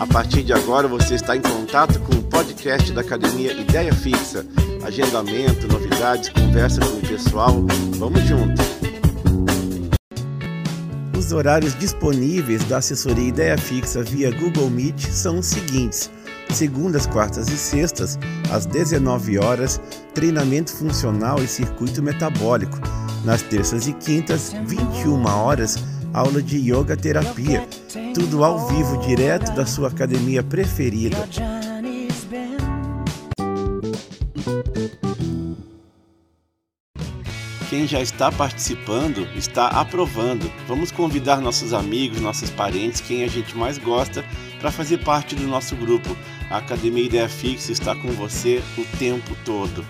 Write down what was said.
A partir de agora você está em contato com o podcast da Academia Ideia Fixa. Agendamento, novidades, conversa com o pessoal. Vamos junto! Os horários disponíveis da assessoria Ideia Fixa via Google Meet são os seguintes: segundas, quartas e sextas, às 19 horas, treinamento funcional e circuito metabólico. Nas terças e quintas, 21 horas, aula de yoga terapia. Tudo ao vivo, direto da sua academia preferida. Quem já está participando está aprovando. Vamos convidar nossos amigos, nossos parentes, quem a gente mais gosta, para fazer parte do nosso grupo. A Academia Ideia Fixa está com você o tempo todo.